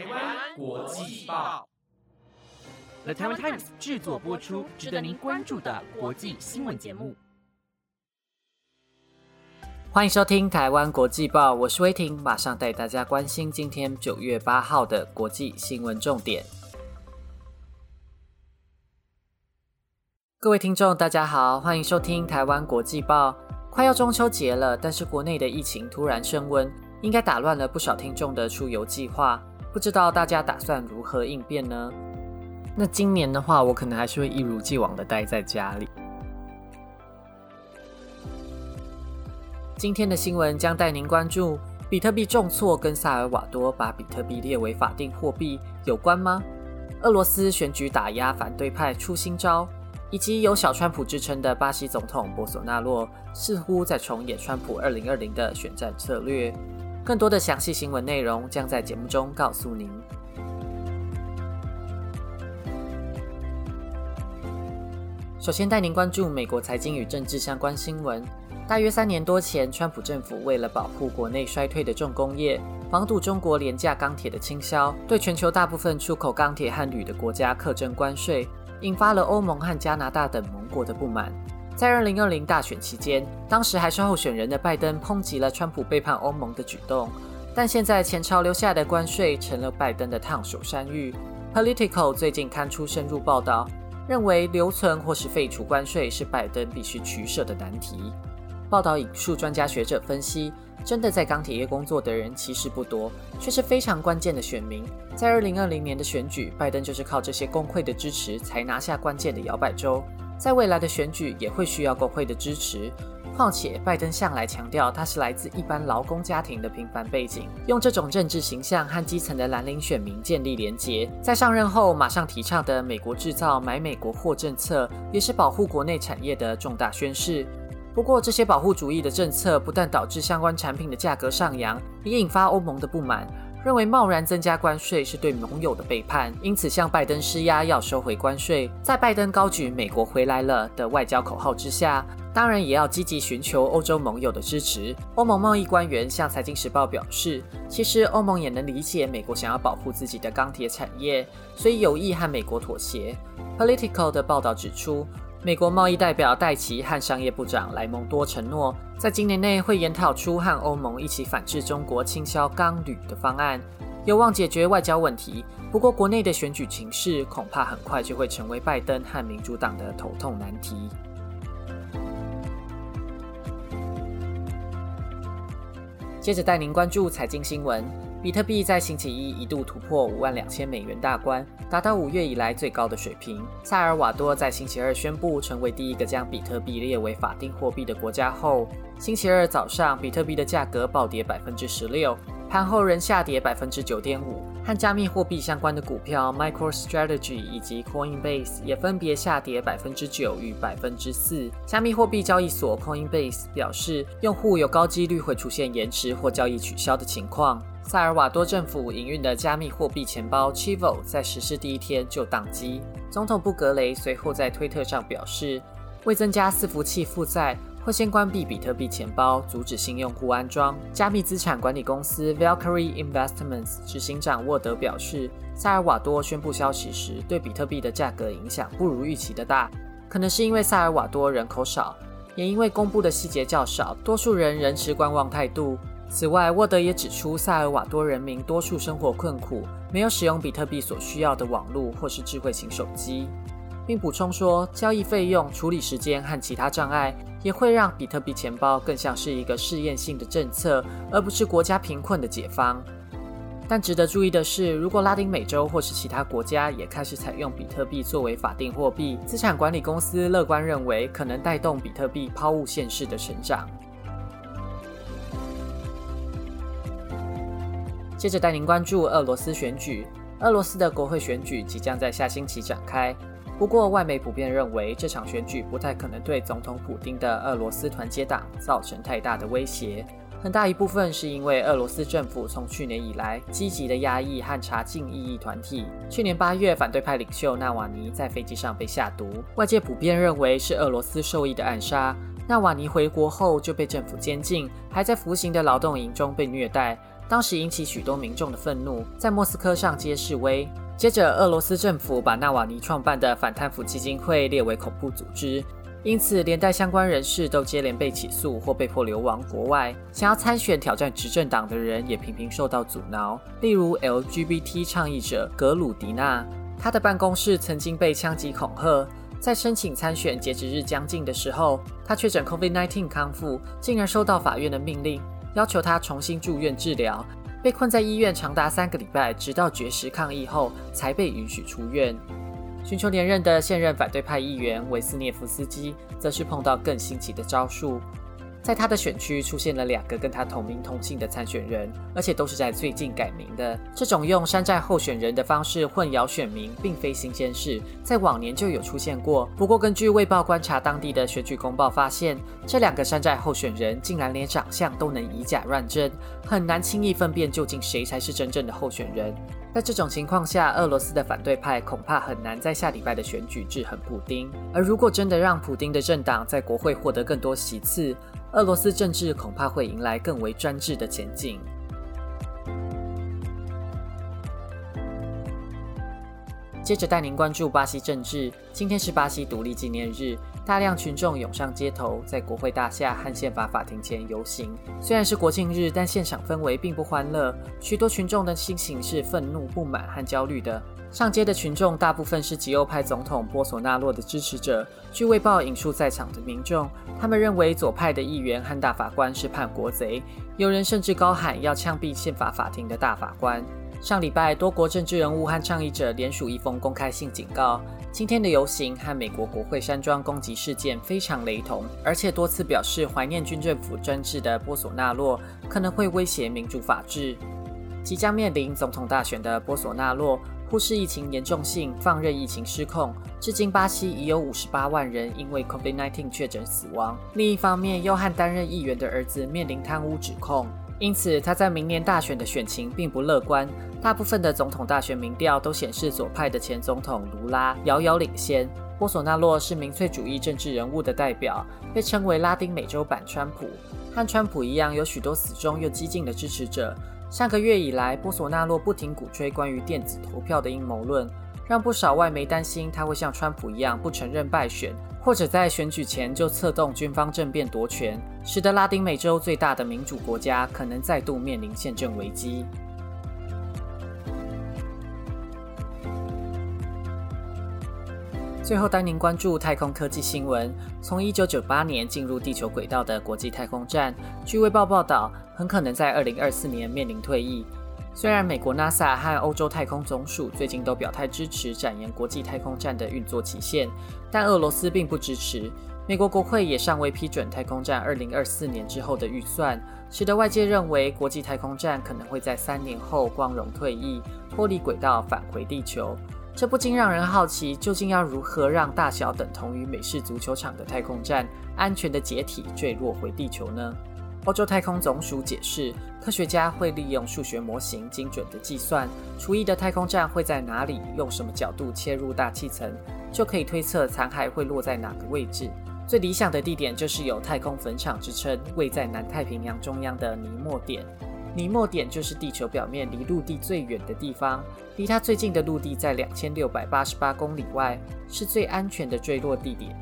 台湾国际报，The Taiwan Times 制作播出，值得您关注的国际新闻节目。欢迎收听台湾国际报，我是威婷，马上带大家关心今天九月八号的国际新闻重点。各位听众，大家好，欢迎收听台湾国际报。快要中秋节了，但是国内的疫情突然升温，应该打乱了不少听众的出游计划。不知道大家打算如何应变呢？那今年的话，我可能还是会一如既往的待在家里。今天的新闻将带您关注：比特币重挫跟萨尔瓦多把比特币列为法定货币有关吗？俄罗斯选举打压反对派出新招，以及有小川普之称的巴西总统博索纳洛似乎在重演川普二零二零的选战策略。更多的详细新闻内容将在节目中告诉您。首先带您关注美国财经与政治相关新闻。大约三年多前，川普政府为了保护国内衰退的重工业，防堵中国廉价钢铁的倾销，对全球大部分出口钢铁和铝的国家课征关税，引发了欧盟和加拿大等盟国的不满。在二零二零大选期间，当时还是候选人的拜登抨击了川普背叛欧盟的举动，但现在前朝留下的关税成了拜登的烫手山芋。Political 最近刊出深入报道，认为留存或是废除关税是拜登必须取舍的难题。报道引述专家学者分析，真的在钢铁业工作的人其实不多，却是非常关键的选民。在二零二零年的选举，拜登就是靠这些工会的支持才拿下关键的摇摆州。在未来的选举也会需要国会的支持。况且，拜登向来强调他是来自一般劳工家庭的平凡背景，用这种政治形象和基层的蓝领选民建立连结。在上任后，马上提倡的“美国制造、买美国货”政策，也是保护国内产业的重大宣示。不过，这些保护主义的政策不但导致相关产品的价格上扬，也引发欧盟的不满。认为贸然增加关税是对盟友的背叛，因此向拜登施压要收回关税。在拜登高举“美国回来了”的外交口号之下，当然也要积极寻求欧洲盟友的支持。欧盟贸易官员向《财经时报》表示，其实欧盟也能理解美国想要保护自己的钢铁产业，所以有意和美国妥协。Political 的报道指出。美国贸易代表戴奇和商业部长莱蒙多承诺，在今年内会研讨出和欧盟一起反制中国倾销钢铝的方案，有望解决外交问题。不过，国内的选举情势恐怕很快就会成为拜登和民主党的头痛难题。接着带您关注财经新闻。比特币在星期一一度突破五万两千美元大关，达到五月以来最高的水平。萨尔瓦多在星期二宣布成为第一个将比特币列为法定货币的国家后，星期二早上比特币的价格暴跌百分之十六，盘后仍下跌百分之九点五。和加密货币相关的股票 MicroStrategy 以及 Coinbase 也分别下跌百分之九与百分之四。加密货币交易所 Coinbase 表示，用户有高几率会出现延迟或交易取消的情况。萨尔瓦多政府营运的加密货币钱包 Chivo 在实施第一天就宕机。总统布格雷随后在推特上表示，为增加伺服器负载，会先关闭比特币钱包，阻止新用户安装。加密资产管理公司 Valkyrie Investments 执行长沃德表示，萨尔瓦多宣布消息时，对比特币的价格影响不如预期的大，可能是因为萨尔瓦多人口少，也因为公布的细节较少，多数人仍持观望态度。此外，沃德也指出，萨尔瓦多人民多数生活困苦，没有使用比特币所需要的网络或是智慧型手机，并补充说，交易费用、处理时间和其他障碍也会让比特币钱包更像是一个试验性的政策，而不是国家贫困的解方。但值得注意的是，如果拉丁美洲或是其他国家也开始采用比特币作为法定货币，资产管理公司乐观认为，可能带动比特币抛物线式的成长。接着带您关注俄罗斯选举。俄罗斯的国会选举即将在下星期展开，不过外媒普遍认为这场选举不太可能对总统普京的俄罗斯团结党造成太大的威胁。很大一部分是因为俄罗斯政府从去年以来积极的压抑和查禁异议团体。去年八月，反对派领袖纳瓦尼在飞机上被下毒，外界普遍认为是俄罗斯受益的暗杀。纳瓦尼回国后就被政府监禁，还在服刑的劳动营中被虐待。当时引起许多民众的愤怒，在莫斯科上街示威。接着，俄罗斯政府把纳瓦尼创办的反贪腐基金会列为恐怖组织，因此连带相关人士都接连被起诉或被迫流亡国外。想要参选挑战执政党的人也频频受到阻挠，例如 LGBT 倡议者格鲁迪娜，他的办公室曾经被枪击恐吓。在申请参选截止日将近的时候，他确诊 COVID-19 康复，竟然收到法院的命令，要求他重新住院治疗。被困在医院长达三个礼拜，直到绝食抗议后才被允许出院。寻求连任的现任反对派议员韦斯涅夫斯基，则是碰到更新奇的招数。在他的选区出现了两个跟他同名同姓的参选人，而且都是在最近改名的。这种用山寨候选人的方式混淆选民，并非新鲜事，在往年就有出现过。不过，根据《卫报》观察当地的选举公报发现，这两个山寨候选人竟然连长相都能以假乱真，很难轻易分辨究竟谁才是真正的候选人。在这种情况下，俄罗斯的反对派恐怕很难在下礼拜的选举制衡普丁。而如果真的让普丁的政党在国会获得更多席次，俄罗斯政治恐怕会迎来更为专制的前进。接着带您关注巴西政治。今天是巴西独立纪念日，大量群众涌上街头，在国会大厦和宪法法庭前游行。虽然是国庆日，但现场氛围并不欢乐，许多群众的心情是愤怒、不满和焦虑的。上街的群众大部分是极右派总统波索纳洛的支持者。据《卫报》引述在场的民众，他们认为左派的议员和大法官是叛国贼，有人甚至高喊要枪毙宪法法庭的大法官。上礼拜，多国政治人物和倡议者联署一封公开信，警告今天的游行和美国国会山庄攻击事件非常雷同，而且多次表示怀念军政府专制的波索纳洛可能会威胁民主法治。即将面临总统大选的波索纳洛。忽视疫情严重性，放任疫情失控，至今巴西已有五十八万人因为 COVID-19 确诊死亡。另一方面，又和担任议员的儿子面临贪污指控，因此他在明年大选的选情并不乐观。大部分的总统大选民调都显示左派的前总统卢拉遥遥领先。波索纳洛是民粹主义政治人物的代表，被称为拉丁美洲版川普。和川普一样，有许多死忠又激进的支持者。上个月以来，波索纳洛不停鼓吹关于电子投票的阴谋论，让不少外媒担心他会像川普一样不承认败选，或者在选举前就策动军方政变夺权，使得拉丁美洲最大的民主国家可能再度面临宪政危机。最后带您关注太空科技新闻。从一九九八年进入地球轨道的国际太空站，据《卫报》报道，很可能在二零二四年面临退役。虽然美国 NASA 和欧洲太空总署最近都表态支持展延国际太空站的运作期限，但俄罗斯并不支持。美国国会也尚未批准太空站二零二四年之后的预算，使得外界认为国际太空站可能会在三年后光荣退役，脱离轨道返回地球。这不禁让人好奇，究竟要如何让大小等同于美式足球场的太空站安全的解体坠落回地球呢？欧洲太空总署解释，科学家会利用数学模型精准的计算，除役的太空站会在哪里，用什么角度切入大气层，就可以推测残骸会落在哪个位置。最理想的地点就是有太空坟场之称，位在南太平洋中央的尼莫点。尼莫点就是地球表面离陆地最远的地方，离它最近的陆地在两千六百八十八公里外，是最安全的坠落地点。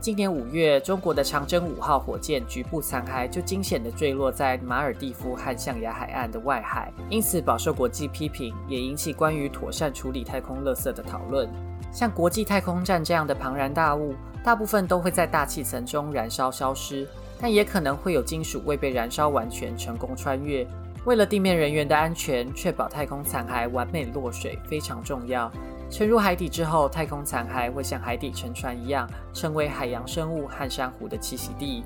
今年五月，中国的长征五号火箭局部残骸就惊险地坠落在马尔蒂夫和象牙海岸的外海，因此饱受国际批评，也引起关于妥善处理太空垃圾的讨论。像国际太空站这样的庞然大物，大部分都会在大气层中燃烧消失，但也可能会有金属未被燃烧完全成功穿越。为了地面人员的安全，确保太空残骸完美落水非常重要。沉入海底之后，太空残骸会像海底沉船一样，成为海洋生物和珊瑚的栖息地。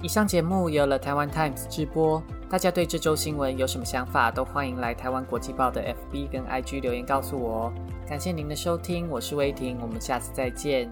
以上节目由了台湾 Times 直播。大家对这周新闻有什么想法，都欢迎来台湾国际报的 FB 跟 IG 留言告诉我哦。感谢您的收听，我是威霆，我们下次再见。